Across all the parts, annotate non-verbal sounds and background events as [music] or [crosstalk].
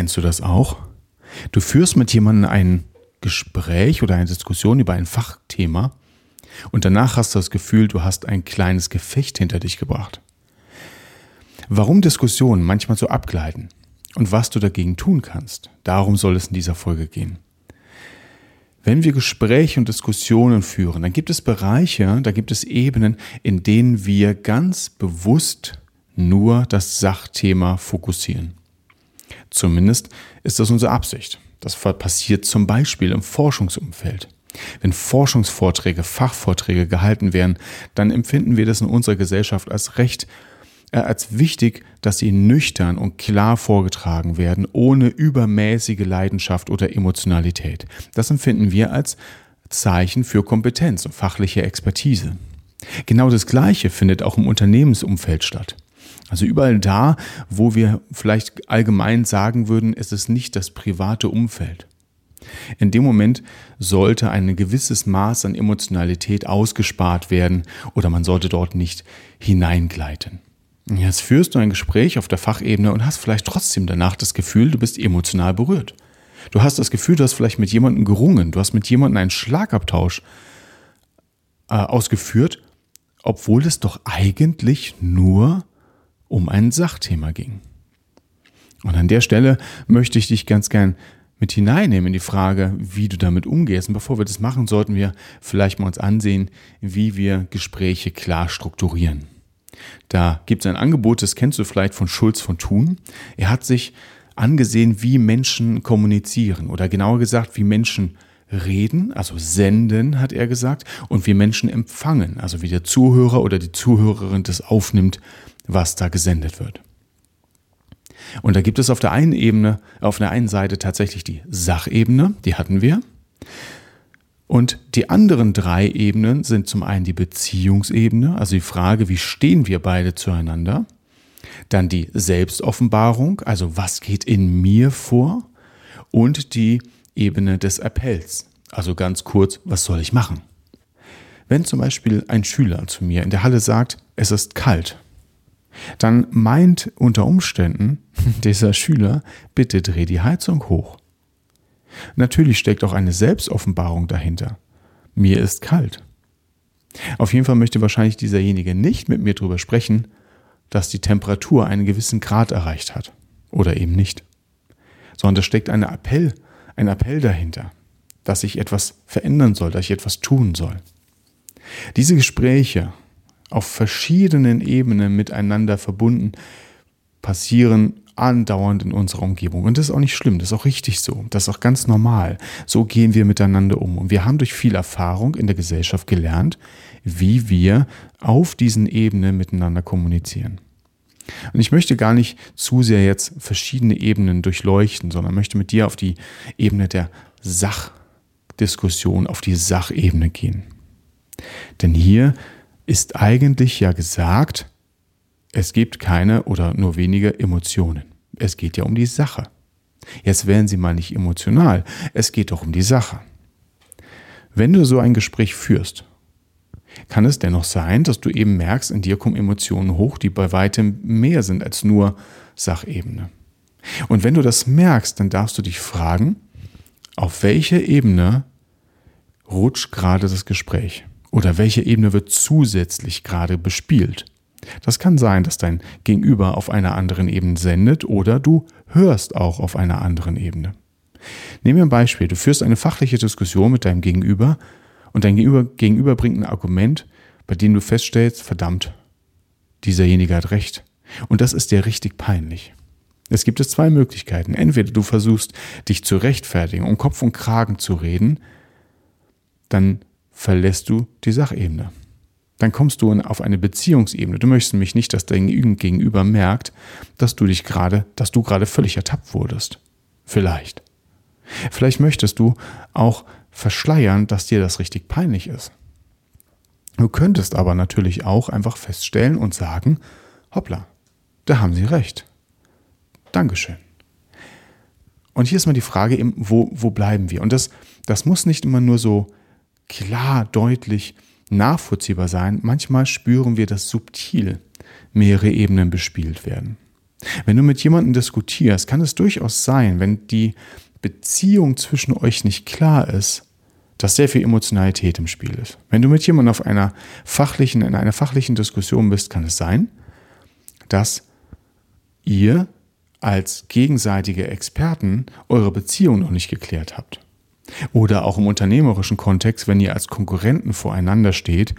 Kennst du das auch? Du führst mit jemandem ein Gespräch oder eine Diskussion über ein Fachthema und danach hast du das Gefühl, du hast ein kleines Gefecht hinter dich gebracht. Warum Diskussionen manchmal so abgleiten und was du dagegen tun kannst, darum soll es in dieser Folge gehen. Wenn wir Gespräche und Diskussionen führen, dann gibt es Bereiche, da gibt es Ebenen, in denen wir ganz bewusst nur das Sachthema fokussieren. Zumindest ist das unsere Absicht. Das passiert zum Beispiel im Forschungsumfeld. Wenn Forschungsvorträge, Fachvorträge gehalten werden, dann empfinden wir das in unserer Gesellschaft als recht, äh, als wichtig, dass sie nüchtern und klar vorgetragen werden, ohne übermäßige Leidenschaft oder Emotionalität. Das empfinden wir als Zeichen für Kompetenz und fachliche Expertise. Genau das Gleiche findet auch im Unternehmensumfeld statt. Also überall da, wo wir vielleicht allgemein sagen würden, es ist nicht das private Umfeld. In dem Moment sollte ein gewisses Maß an Emotionalität ausgespart werden oder man sollte dort nicht hineingleiten. Jetzt führst du ein Gespräch auf der Fachebene und hast vielleicht trotzdem danach das Gefühl, du bist emotional berührt. Du hast das Gefühl, du hast vielleicht mit jemandem gerungen, du hast mit jemandem einen Schlagabtausch äh, ausgeführt, obwohl es doch eigentlich nur um ein Sachthema ging. Und an der Stelle möchte ich dich ganz gern mit hineinnehmen in die Frage, wie du damit umgehst. Und bevor wir das machen, sollten wir vielleicht mal uns ansehen, wie wir Gespräche klar strukturieren. Da gibt es ein Angebot, das kennst du vielleicht von Schulz von Thun. Er hat sich angesehen, wie Menschen kommunizieren oder genauer gesagt, wie Menschen reden, also senden, hat er gesagt, und wie Menschen empfangen, also wie der Zuhörer oder die Zuhörerin das aufnimmt, was da gesendet wird. Und da gibt es auf der einen Ebene, auf der einen Seite tatsächlich die Sachebene, die hatten wir. Und die anderen drei Ebenen sind zum einen die Beziehungsebene, also die Frage, wie stehen wir beide zueinander. Dann die Selbstoffenbarung, also was geht in mir vor. Und die Ebene des Appells, also ganz kurz, was soll ich machen? Wenn zum Beispiel ein Schüler zu mir in der Halle sagt, es ist kalt, dann meint unter Umständen [laughs] dieser Schüler, bitte dreh die Heizung hoch. Natürlich steckt auch eine Selbstoffenbarung dahinter. Mir ist kalt. Auf jeden Fall möchte wahrscheinlich dieserjenige nicht mit mir darüber sprechen, dass die Temperatur einen gewissen Grad erreicht hat. Oder eben nicht. Sondern da steckt ein Appell, ein Appell dahinter, dass ich etwas verändern soll, dass ich etwas tun soll. Diese Gespräche auf verschiedenen Ebenen miteinander verbunden, passieren andauernd in unserer Umgebung. Und das ist auch nicht schlimm, das ist auch richtig so, das ist auch ganz normal. So gehen wir miteinander um. Und wir haben durch viel Erfahrung in der Gesellschaft gelernt, wie wir auf diesen Ebenen miteinander kommunizieren. Und ich möchte gar nicht zu sehr jetzt verschiedene Ebenen durchleuchten, sondern möchte mit dir auf die Ebene der Sachdiskussion, auf die Sachebene gehen. Denn hier ist eigentlich ja gesagt, es gibt keine oder nur wenige Emotionen. Es geht ja um die Sache. Jetzt werden Sie mal nicht emotional, es geht doch um die Sache. Wenn du so ein Gespräch führst, kann es dennoch sein, dass du eben merkst, in dir kommen Emotionen hoch, die bei weitem mehr sind als nur Sachebene. Und wenn du das merkst, dann darfst du dich fragen, auf welche Ebene rutscht gerade das Gespräch? Oder welche Ebene wird zusätzlich gerade bespielt? Das kann sein, dass dein Gegenüber auf einer anderen Ebene sendet oder du hörst auch auf einer anderen Ebene. Nehmen wir ein Beispiel. Du führst eine fachliche Diskussion mit deinem Gegenüber und dein Gegenüber, Gegenüber bringt ein Argument, bei dem du feststellst, verdammt, dieserjenige hat recht. Und das ist dir richtig peinlich. Es gibt es zwei Möglichkeiten. Entweder du versuchst, dich zu rechtfertigen, um Kopf und Kragen zu reden, dann verlässt du die Sachebene. Dann kommst du auf eine Beziehungsebene. Du möchtest nämlich nicht, dass dein Gegenüber merkt, dass du dich gerade, dass du gerade völlig ertappt wurdest. Vielleicht. Vielleicht möchtest du auch verschleiern, dass dir das richtig peinlich ist. Du könntest aber natürlich auch einfach feststellen und sagen, hoppla, da haben sie recht. Dankeschön. Und hier ist mal die Frage, wo, wo bleiben wir? Und das, das muss nicht immer nur so klar, deutlich, nachvollziehbar sein. Manchmal spüren wir, dass subtil mehrere Ebenen bespielt werden. Wenn du mit jemandem diskutierst, kann es durchaus sein, wenn die Beziehung zwischen euch nicht klar ist, dass sehr viel Emotionalität im Spiel ist. Wenn du mit jemandem auf einer fachlichen, in einer fachlichen Diskussion bist, kann es sein, dass ihr als gegenseitige Experten eure Beziehung noch nicht geklärt habt. Oder auch im unternehmerischen Kontext, wenn ihr als Konkurrenten voreinander steht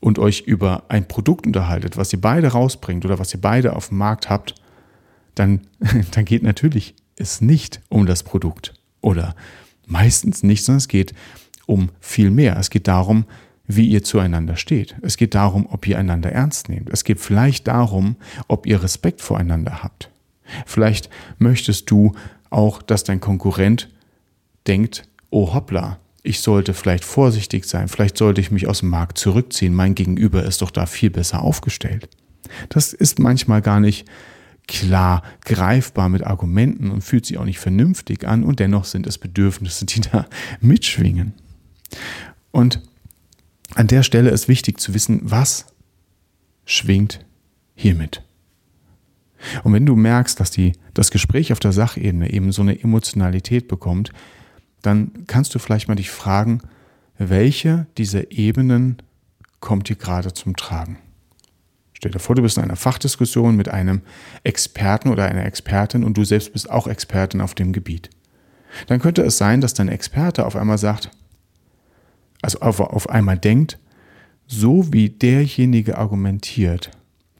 und euch über ein Produkt unterhaltet, was ihr beide rausbringt oder was ihr beide auf dem Markt habt, dann, [laughs] dann geht natürlich es nicht um das Produkt oder meistens nicht, sondern es geht um viel mehr. Es geht darum, wie ihr zueinander steht. Es geht darum, ob ihr einander ernst nehmt. Es geht vielleicht darum, ob ihr Respekt voreinander habt. Vielleicht möchtest du auch, dass dein Konkurrent denkt, oh hoppla, ich sollte vielleicht vorsichtig sein, vielleicht sollte ich mich aus dem Markt zurückziehen, mein Gegenüber ist doch da viel besser aufgestellt. Das ist manchmal gar nicht klar greifbar mit Argumenten und fühlt sich auch nicht vernünftig an und dennoch sind es Bedürfnisse, die [laughs] da mitschwingen. Und an der Stelle ist wichtig zu wissen, was schwingt hiermit. Und wenn du merkst, dass die, das Gespräch auf der Sachebene eben so eine Emotionalität bekommt, dann kannst du vielleicht mal dich fragen, welche dieser Ebenen kommt hier gerade zum Tragen? Stell dir vor, du bist in einer Fachdiskussion mit einem Experten oder einer Expertin und du selbst bist auch Expertin auf dem Gebiet. Dann könnte es sein, dass dein Experte auf einmal sagt, also auf, auf einmal denkt, so wie derjenige argumentiert,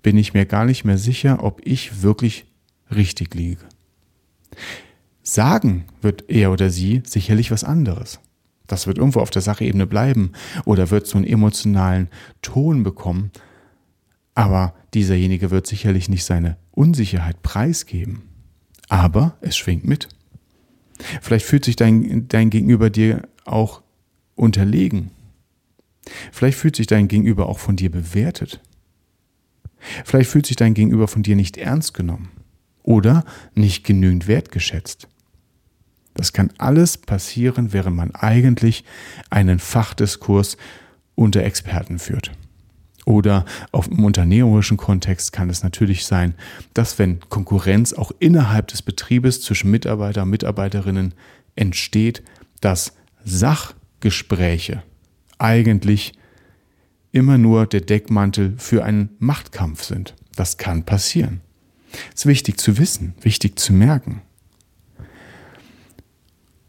bin ich mir gar nicht mehr sicher, ob ich wirklich richtig liege. Sagen wird er oder sie sicherlich was anderes. Das wird irgendwo auf der Sachebene bleiben oder wird so einen emotionalen Ton bekommen. Aber dieserjenige wird sicherlich nicht seine Unsicherheit preisgeben. Aber es schwingt mit. Vielleicht fühlt sich dein, dein Gegenüber dir auch unterlegen. Vielleicht fühlt sich dein Gegenüber auch von dir bewertet. Vielleicht fühlt sich dein Gegenüber von dir nicht ernst genommen oder nicht genügend wertgeschätzt. Das kann alles passieren, während man eigentlich einen Fachdiskurs unter Experten führt. Oder auf im unternehmerischen Kontext kann es natürlich sein, dass wenn Konkurrenz auch innerhalb des Betriebes zwischen Mitarbeiter und Mitarbeiterinnen entsteht, dass Sachgespräche eigentlich immer nur der Deckmantel für einen Machtkampf sind. Das kann passieren. Es ist wichtig zu wissen, wichtig zu merken.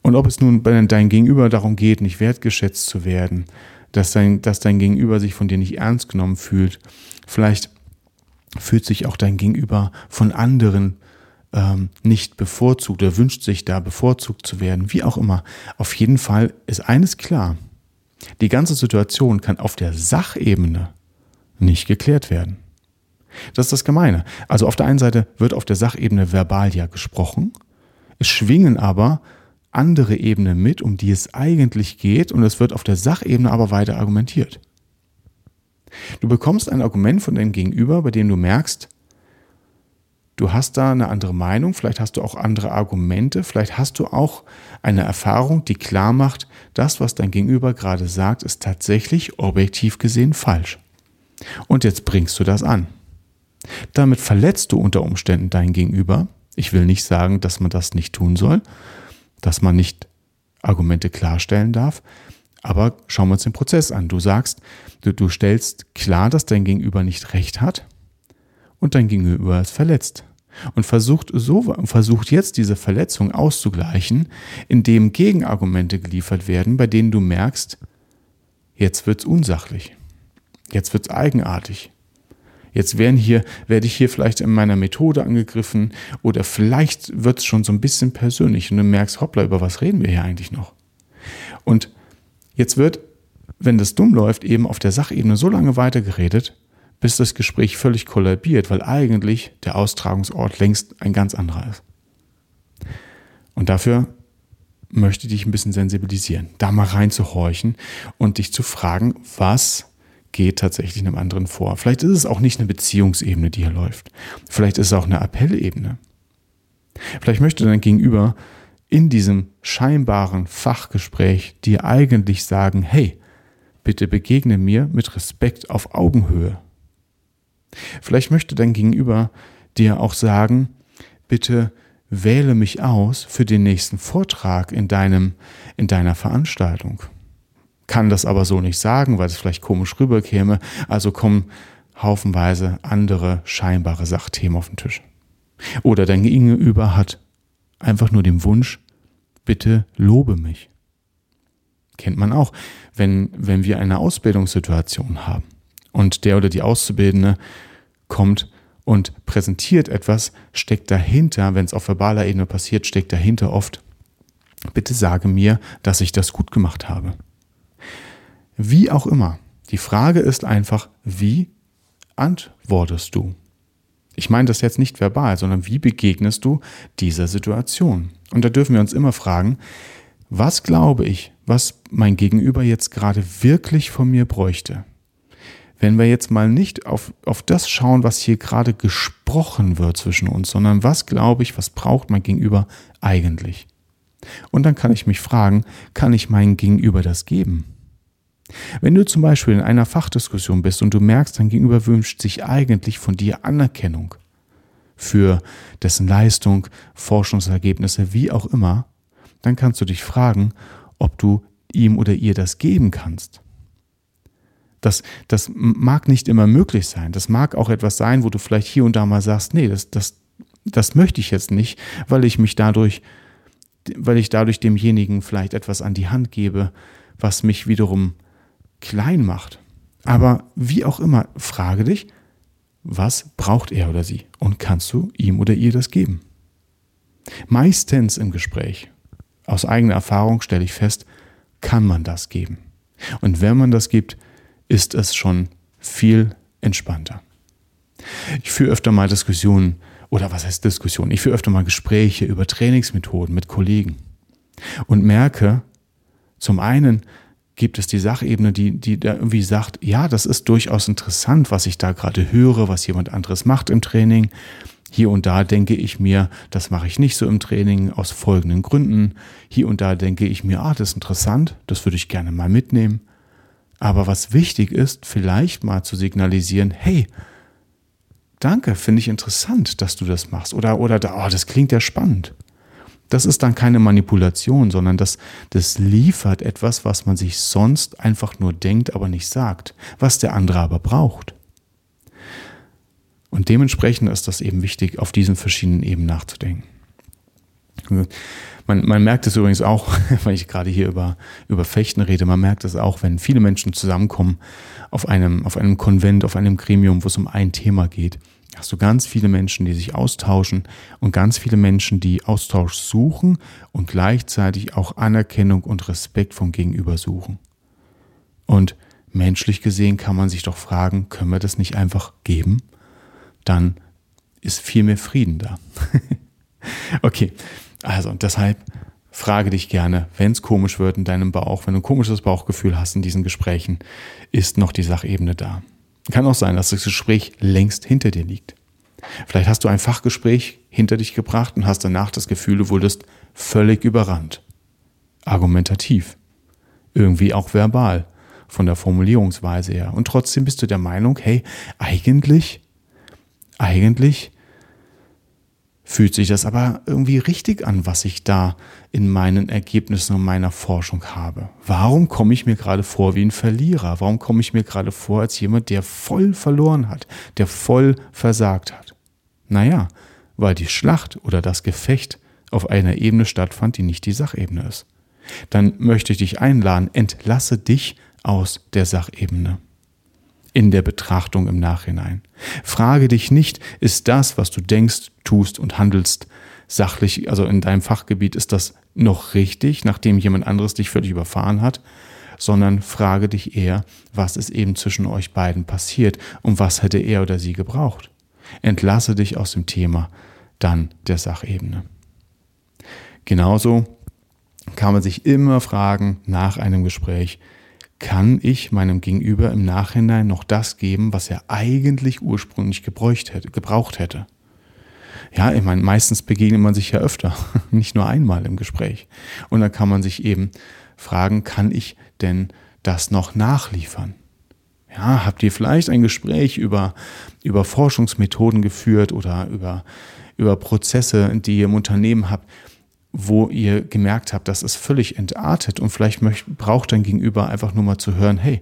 Und ob es nun bei deinem Gegenüber darum geht, nicht wertgeschätzt zu werden, dass dein, dass dein Gegenüber sich von dir nicht ernst genommen fühlt, vielleicht fühlt sich auch dein Gegenüber von anderen ähm, nicht bevorzugt oder wünscht sich da bevorzugt zu werden, wie auch immer. Auf jeden Fall ist eines klar, die ganze Situation kann auf der Sachebene nicht geklärt werden. Das ist das Gemeine. Also auf der einen Seite wird auf der Sachebene verbal ja gesprochen, es schwingen aber andere Ebene mit, um die es eigentlich geht, und es wird auf der Sachebene aber weiter argumentiert. Du bekommst ein Argument von deinem Gegenüber, bei dem du merkst, du hast da eine andere Meinung, vielleicht hast du auch andere Argumente, vielleicht hast du auch eine Erfahrung, die klar macht, das, was dein Gegenüber gerade sagt, ist tatsächlich objektiv gesehen falsch. Und jetzt bringst du das an. Damit verletzt du unter Umständen dein Gegenüber. Ich will nicht sagen, dass man das nicht tun soll, dass man nicht Argumente klarstellen darf. Aber schauen wir uns den Prozess an. Du sagst, du, du stellst klar, dass dein Gegenüber nicht recht hat und dein Gegenüber ist verletzt. Und versucht, so, versucht jetzt diese Verletzung auszugleichen, indem Gegenargumente geliefert werden, bei denen du merkst, jetzt wird's unsachlich. Jetzt wird's eigenartig. Jetzt werden hier, werde ich hier vielleicht in meiner Methode angegriffen oder vielleicht wird es schon so ein bisschen persönlich und du merkst, hoppla, über was reden wir hier eigentlich noch? Und jetzt wird, wenn das dumm läuft, eben auf der Sachebene so lange weitergeredet, bis das Gespräch völlig kollabiert, weil eigentlich der Austragungsort längst ein ganz anderer ist. Und dafür möchte ich dich ein bisschen sensibilisieren, da mal reinzuhorchen und dich zu fragen, was geht tatsächlich einem anderen vor. Vielleicht ist es auch nicht eine Beziehungsebene, die hier läuft. Vielleicht ist es auch eine Appellebene. Vielleicht möchte dein Gegenüber in diesem scheinbaren Fachgespräch dir eigentlich sagen, hey, bitte begegne mir mit Respekt auf Augenhöhe. Vielleicht möchte dein Gegenüber dir auch sagen, bitte wähle mich aus für den nächsten Vortrag in deinem, in deiner Veranstaltung kann das aber so nicht sagen, weil es vielleicht komisch rüberkäme. Also kommen haufenweise andere scheinbare Sachthemen auf den Tisch. Oder dein Gegenüber hat einfach nur den Wunsch, bitte lobe mich. Kennt man auch, wenn, wenn wir eine Ausbildungssituation haben und der oder die Auszubildende kommt und präsentiert etwas, steckt dahinter, wenn es auf verbaler Ebene passiert, steckt dahinter oft, bitte sage mir, dass ich das gut gemacht habe. Wie auch immer. Die Frage ist einfach, wie antwortest du? Ich meine das jetzt nicht verbal, sondern wie begegnest du dieser Situation? Und da dürfen wir uns immer fragen, was glaube ich, was mein Gegenüber jetzt gerade wirklich von mir bräuchte? Wenn wir jetzt mal nicht auf, auf das schauen, was hier gerade gesprochen wird zwischen uns, sondern was glaube ich, was braucht mein Gegenüber eigentlich? Und dann kann ich mich fragen, kann ich meinem Gegenüber das geben? Wenn du zum Beispiel in einer Fachdiskussion bist und du merkst, dein Gegenüber wünscht sich eigentlich von dir Anerkennung für dessen Leistung, Forschungsergebnisse, wie auch immer, dann kannst du dich fragen, ob du ihm oder ihr das geben kannst. Das, das mag nicht immer möglich sein. Das mag auch etwas sein, wo du vielleicht hier und da mal sagst, nee, das, das, das möchte ich jetzt nicht, weil ich mich dadurch, weil ich dadurch demjenigen vielleicht etwas an die Hand gebe, was mich wiederum klein macht. Aber wie auch immer, frage dich, was braucht er oder sie und kannst du ihm oder ihr das geben? Meistens im Gespräch, aus eigener Erfahrung stelle ich fest, kann man das geben. Und wenn man das gibt, ist es schon viel entspannter. Ich führe öfter mal Diskussionen, oder was heißt Diskussionen? Ich führe öfter mal Gespräche über Trainingsmethoden mit Kollegen und merke zum einen, gibt es die Sachebene, die, die da irgendwie sagt, ja, das ist durchaus interessant, was ich da gerade höre, was jemand anderes macht im Training. Hier und da denke ich mir, das mache ich nicht so im Training aus folgenden Gründen. Hier und da denke ich mir, ah, das ist interessant, das würde ich gerne mal mitnehmen. Aber was wichtig ist, vielleicht mal zu signalisieren, hey, danke, finde ich interessant, dass du das machst. Oder, oder, oh, das klingt ja spannend. Das ist dann keine Manipulation, sondern das, das liefert etwas, was man sich sonst einfach nur denkt, aber nicht sagt, was der andere aber braucht. Und dementsprechend ist das eben wichtig, auf diesen verschiedenen Ebenen nachzudenken. Man, man merkt es übrigens auch, [laughs] weil ich gerade hier über, über Fechten rede, man merkt es auch, wenn viele Menschen zusammenkommen auf einem, auf einem Konvent, auf einem Gremium, wo es um ein Thema geht hast du ganz viele Menschen, die sich austauschen und ganz viele Menschen, die Austausch suchen und gleichzeitig auch Anerkennung und Respekt vom Gegenüber suchen. Und menschlich gesehen kann man sich doch fragen, können wir das nicht einfach geben? Dann ist viel mehr Frieden da. [laughs] okay, also deshalb frage dich gerne, wenn es komisch wird in deinem Bauch, wenn du ein komisches Bauchgefühl hast in diesen Gesprächen, ist noch die Sachebene da. Kann auch sein, dass das Gespräch längst hinter dir liegt. Vielleicht hast du ein Fachgespräch hinter dich gebracht und hast danach das Gefühl, du wurdest völlig überrannt. Argumentativ. Irgendwie auch verbal, von der Formulierungsweise her. Und trotzdem bist du der Meinung, hey, eigentlich, eigentlich fühlt sich das aber irgendwie richtig an, was ich da in meinen Ergebnissen und meiner Forschung habe. Warum komme ich mir gerade vor wie ein Verlierer? Warum komme ich mir gerade vor als jemand, der voll verloren hat, der voll versagt hat? Naja, weil die Schlacht oder das Gefecht auf einer Ebene stattfand, die nicht die Sachebene ist. Dann möchte ich dich einladen, entlasse dich aus der Sachebene in der Betrachtung im Nachhinein. Frage dich nicht, ist das, was du denkst, tust und handelst, sachlich, also in deinem Fachgebiet, ist das noch richtig, nachdem jemand anderes dich völlig überfahren hat, sondern frage dich eher, was ist eben zwischen euch beiden passiert und was hätte er oder sie gebraucht. Entlasse dich aus dem Thema dann der Sachebene. Genauso kann man sich immer fragen nach einem Gespräch, kann ich meinem Gegenüber im Nachhinein noch das geben, was er eigentlich ursprünglich gebraucht hätte? Ja, ich meine, meistens begegnet man sich ja öfter, [laughs] nicht nur einmal im Gespräch. Und dann kann man sich eben fragen, kann ich denn das noch nachliefern? Ja, habt ihr vielleicht ein Gespräch über, über Forschungsmethoden geführt oder über, über Prozesse, die ihr im Unternehmen habt, wo ihr gemerkt habt, das ist völlig entartet und vielleicht möcht, braucht dein Gegenüber einfach nur mal zu hören, hey,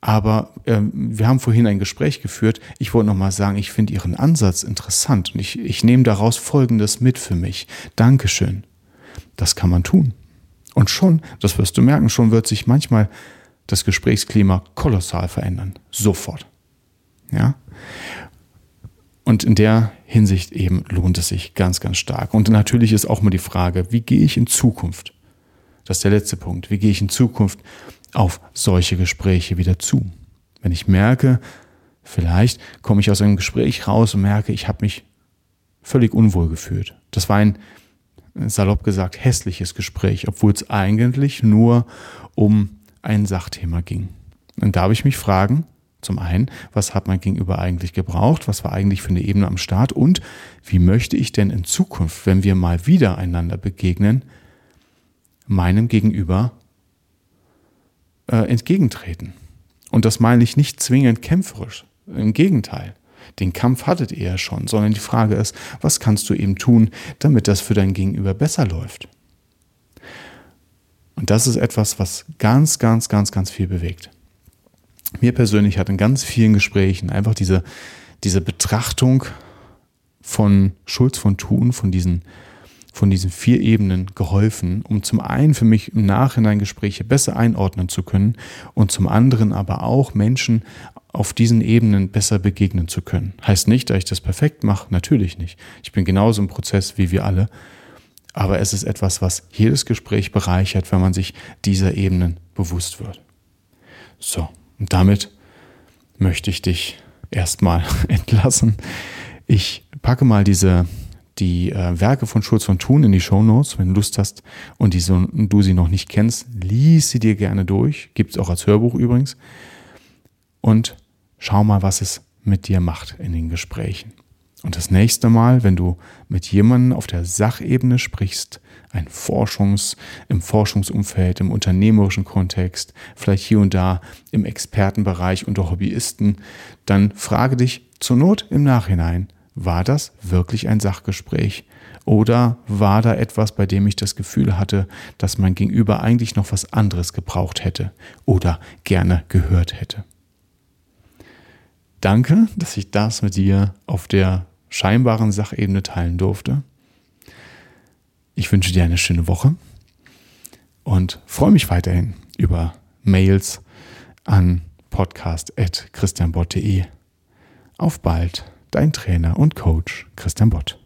aber äh, wir haben vorhin ein Gespräch geführt. Ich wollte noch mal sagen, ich finde Ihren Ansatz interessant und ich, ich nehme daraus Folgendes mit für mich. Dankeschön. Das kann man tun. Und schon, das wirst du merken, schon wird sich manchmal das Gesprächsklima kolossal verändern. Sofort. Ja? Und in der Hinsicht eben lohnt es sich ganz, ganz stark. Und natürlich ist auch mal die Frage, wie gehe ich in Zukunft? Das ist der letzte Punkt. Wie gehe ich in Zukunft auf solche Gespräche wieder zu? Wenn ich merke, vielleicht komme ich aus einem Gespräch raus und merke, ich habe mich völlig unwohl gefühlt. Das war ein, salopp gesagt, hässliches Gespräch, obwohl es eigentlich nur um ein Sachthema ging. Und darf ich mich fragen, zum einen, was hat mein Gegenüber eigentlich gebraucht? Was war eigentlich für eine Ebene am Start? Und wie möchte ich denn in Zukunft, wenn wir mal wieder einander begegnen, meinem Gegenüber äh, entgegentreten? Und das meine ich nicht zwingend kämpferisch. Im Gegenteil. Den Kampf hattet ihr ja schon, sondern die Frage ist, was kannst du eben tun, damit das für dein Gegenüber besser läuft? Und das ist etwas, was ganz, ganz, ganz, ganz viel bewegt mir persönlich hat in ganz vielen Gesprächen einfach diese, diese Betrachtung von Schulz von Thun, von diesen, von diesen vier Ebenen geholfen, um zum einen für mich im Nachhinein Gespräche besser einordnen zu können und zum anderen aber auch Menschen auf diesen Ebenen besser begegnen zu können. Heißt nicht, dass ich das perfekt mache, natürlich nicht. Ich bin genauso im Prozess wie wir alle. Aber es ist etwas, was jedes Gespräch bereichert, wenn man sich dieser Ebenen bewusst wird. So, und damit möchte ich dich erstmal [laughs] entlassen. Ich packe mal diese die äh, Werke von Schulz von Thun in die Show Notes, wenn du Lust hast und, die so, und du sie noch nicht kennst, lies sie dir gerne durch. Gibt es auch als Hörbuch übrigens. Und schau mal, was es mit dir macht in den Gesprächen. Und das nächste Mal, wenn du mit jemandem auf der Sachebene sprichst, ein Forschungs, im Forschungsumfeld, im unternehmerischen Kontext, vielleicht hier und da im Expertenbereich unter Hobbyisten, dann frage dich zur Not im Nachhinein, war das wirklich ein Sachgespräch? Oder war da etwas, bei dem ich das Gefühl hatte, dass mein Gegenüber eigentlich noch was anderes gebraucht hätte oder gerne gehört hätte? Danke, dass ich das mit dir auf der scheinbaren Sachebene teilen durfte. Ich wünsche dir eine schöne Woche und freue mich weiterhin über Mails an podcast.christianbott.de. Auf bald, dein Trainer und Coach Christian Bott.